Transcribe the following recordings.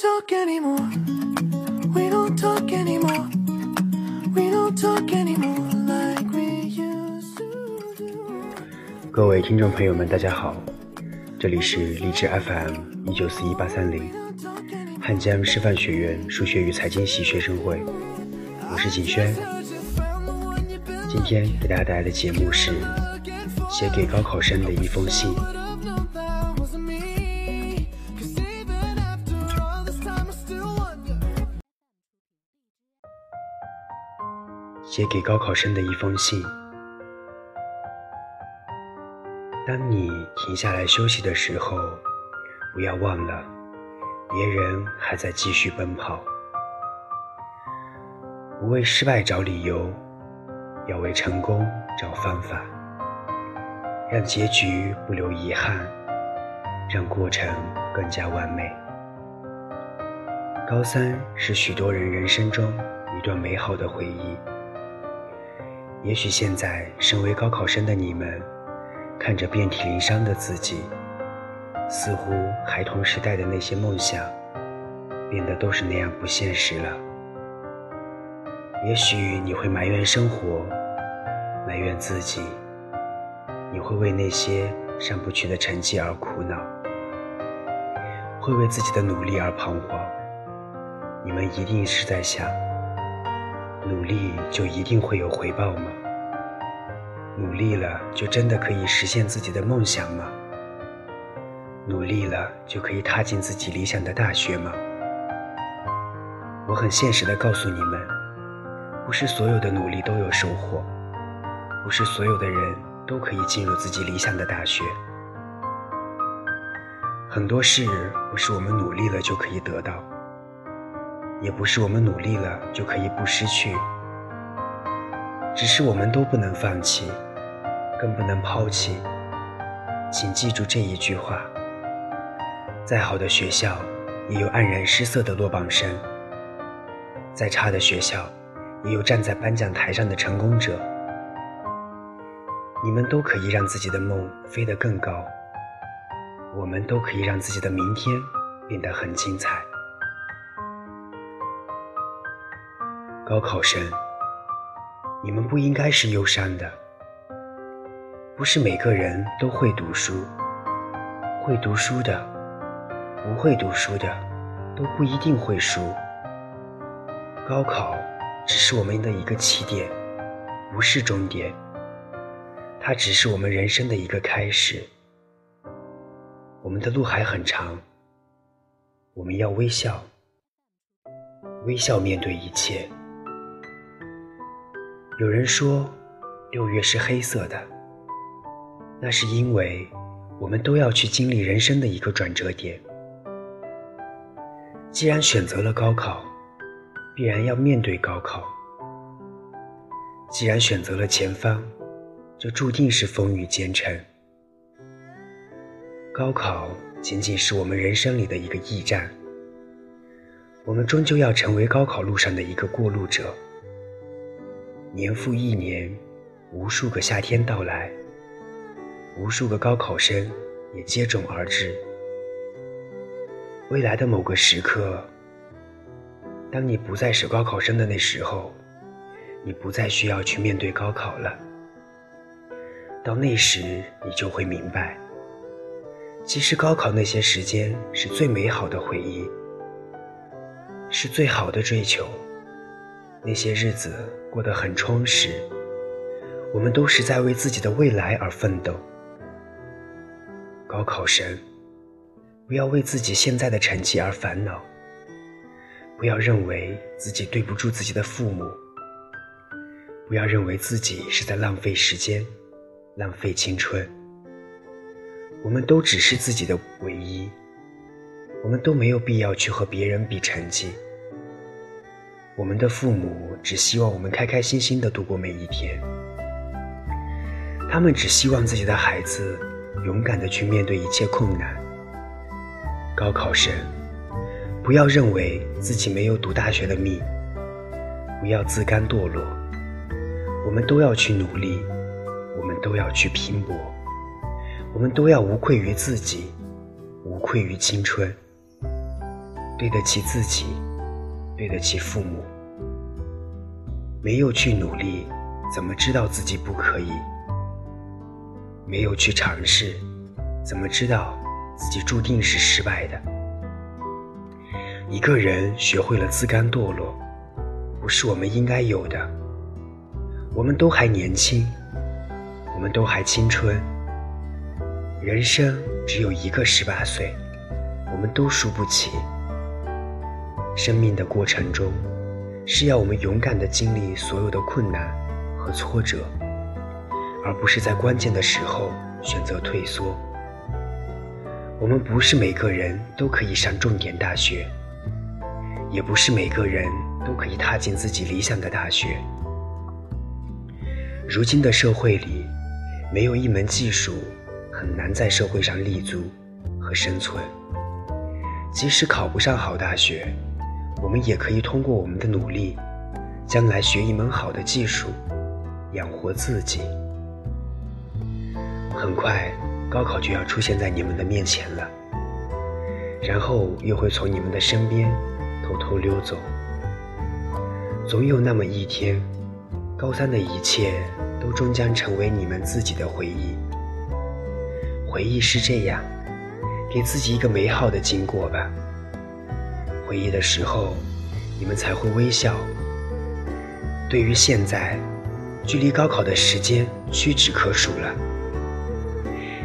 talk anymore. We don't talk anymore. We don't talk anymore like we used to do. 各位听众朋友们，大家好，这里是荔枝 FM 一九四一八三零，汉江师范学院数学与财经系学生会，我是景轩。今天给大家带来的节目是写给高考生的一封信。写给高考生的一封信。当你停下来休息的时候，不要忘了，别人还在继续奔跑。不为失败找理由，要为成功找方法。让结局不留遗憾，让过程更加完美。高三是许多人人生中一段美好的回忆。也许现在身为高考生的你们，看着遍体鳞伤的自己，似乎孩童时代的那些梦想，变得都是那样不现实了。也许你会埋怨生活，埋怨自己，你会为那些上不去的成绩而苦恼，会为自己的努力而彷徨。你们一定是在想。努力就一定会有回报吗？努力了就真的可以实现自己的梦想吗？努力了就可以踏进自己理想的大学吗？我很现实的告诉你们，不是所有的努力都有收获，不是所有的人都可以进入自己理想的大学。很多事不是我们努力了就可以得到。也不是我们努力了就可以不失去，只是我们都不能放弃，更不能抛弃。请记住这一句话：再好的学校，也有黯然失色的落榜生；再差的学校，也有站在颁奖台上的成功者。你们都可以让自己的梦飞得更高，我们都可以让自己的明天变得很精彩。高考生，你们不应该是忧伤的。不是每个人都会读书，会读书的，不会读书的，都不一定会输。高考只是我们的一个起点，不是终点。它只是我们人生的一个开始。我们的路还很长，我们要微笑，微笑面对一切。有人说，六月是黑色的，那是因为我们都要去经历人生的一个转折点。既然选择了高考，必然要面对高考；既然选择了前方，就注定是风雨兼程。高考仅仅是我们人生里的一个驿站，我们终究要成为高考路上的一个过路者。年复一年，无数个夏天到来，无数个高考生也接踵而至。未来的某个时刻，当你不再是高考生的那时候，你不再需要去面对高考了。到那时，你就会明白，其实高考那些时间是最美好的回忆，是最好的追求。那些日子过得很充实，我们都是在为自己的未来而奋斗。高考生，不要为自己现在的成绩而烦恼，不要认为自己对不住自己的父母，不要认为自己是在浪费时间、浪费青春。我们都只是自己的唯一，我们都没有必要去和别人比成绩。我们的父母只希望我们开开心心的度过每一天，他们只希望自己的孩子勇敢的去面对一切困难。高考生，不要认为自己没有读大学的命，不要自甘堕落。我们都要去努力，我们都要去拼搏，我们都要无愧于自己，无愧于青春。对得起自己，对得起父母。没有去努力，怎么知道自己不可以？没有去尝试，怎么知道自己注定是失败的？一个人学会了自甘堕落，不是我们应该有的。我们都还年轻，我们都还青春。人生只有一个十八岁，我们都输不起。生命的过程中，是要我们勇敢地经历所有的困难和挫折，而不是在关键的时候选择退缩。我们不是每个人都可以上重点大学，也不是每个人都可以踏进自己理想的大学。如今的社会里，没有一门技术很难在社会上立足和生存。即使考不上好大学。我们也可以通过我们的努力，将来学一门好的技术，养活自己。很快，高考就要出现在你们的面前了，然后又会从你们的身边偷偷溜走。总有那么一天，高三的一切都终将成为你们自己的回忆。回忆是这样，给自己一个美好的经过吧。回忆的时候，你们才会微笑。对于现在，距离高考的时间屈指可数了。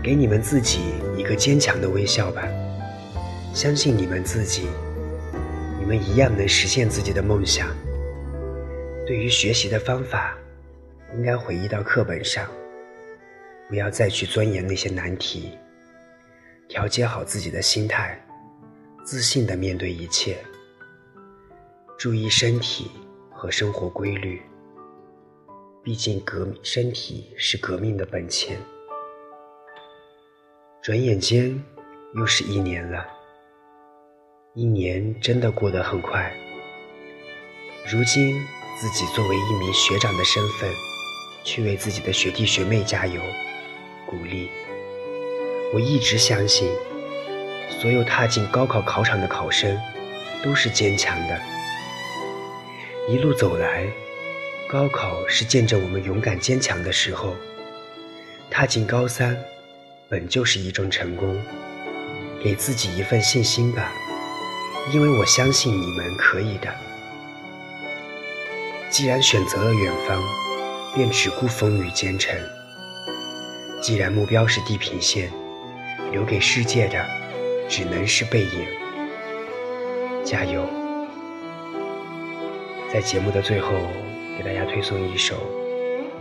给你们自己一个坚强的微笑吧，相信你们自己，你们一样能实现自己的梦想。对于学习的方法，应该回忆到课本上，不要再去钻研那些难题，调节好自己的心态。自信的面对一切，注意身体和生活规律。毕竟革身体是革命的本钱。转眼间又是一年了，一年真的过得很快。如今自己作为一名学长的身份，去为自己的学弟学妹加油鼓励。我一直相信。所有踏进高考考场的考生，都是坚强的。一路走来，高考是见证我们勇敢坚强的时候。踏进高三，本就是一种成功。给自己一份信心吧，因为我相信你们可以的。既然选择了远方，便只顾风雨兼程。既然目标是地平线，留给世界的。只能是背影，加油！在节目的最后，给大家推送一首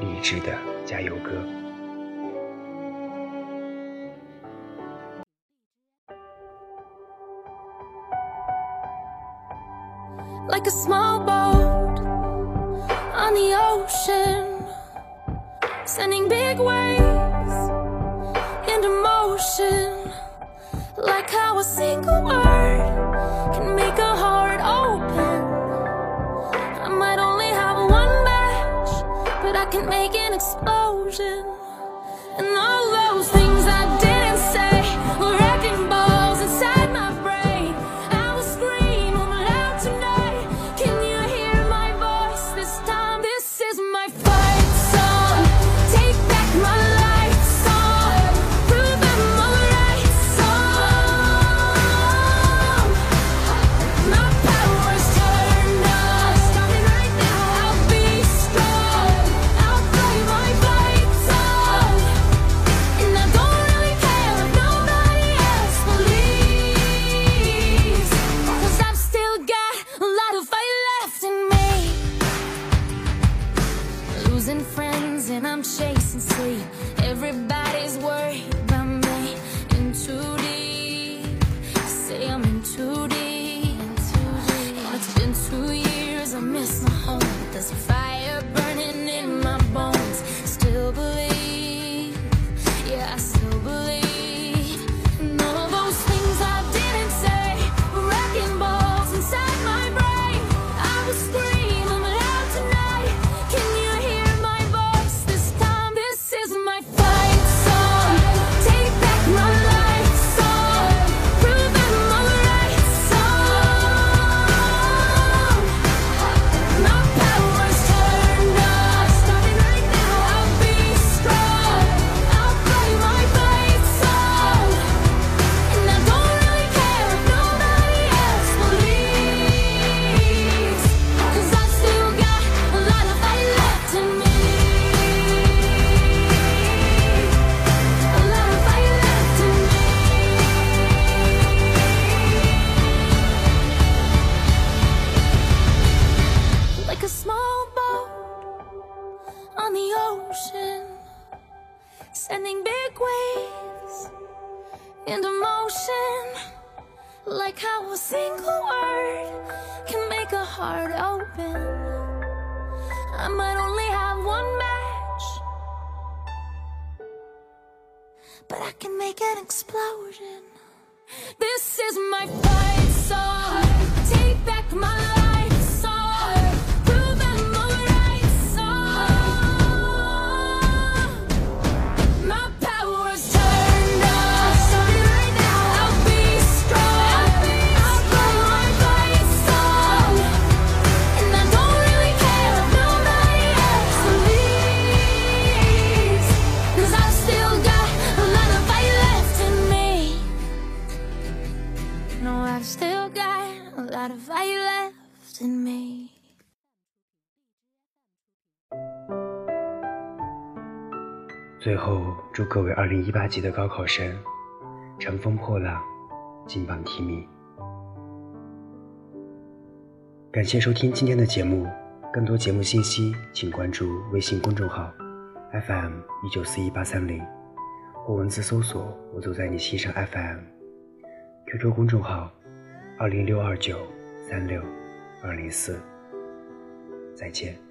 励志的加油歌。Like how a single word can make a heart open. I might only have one match, but I can make an explosion. I miss my home. There's fire burning. and emotion Like how a single word can make a heart open. I might only have one match But I can make an explosion. This is my fight song. Take back my life lot if I left me. 最后，祝各位2018级的高考生乘风破浪，金榜题名。感谢收听今天的节目，更多节目信息请关注微信公众号 FM 一九四一八三零，或文字搜索“我走在你心上 FM”，QQ 公众号二零六二九三六二零四。再见。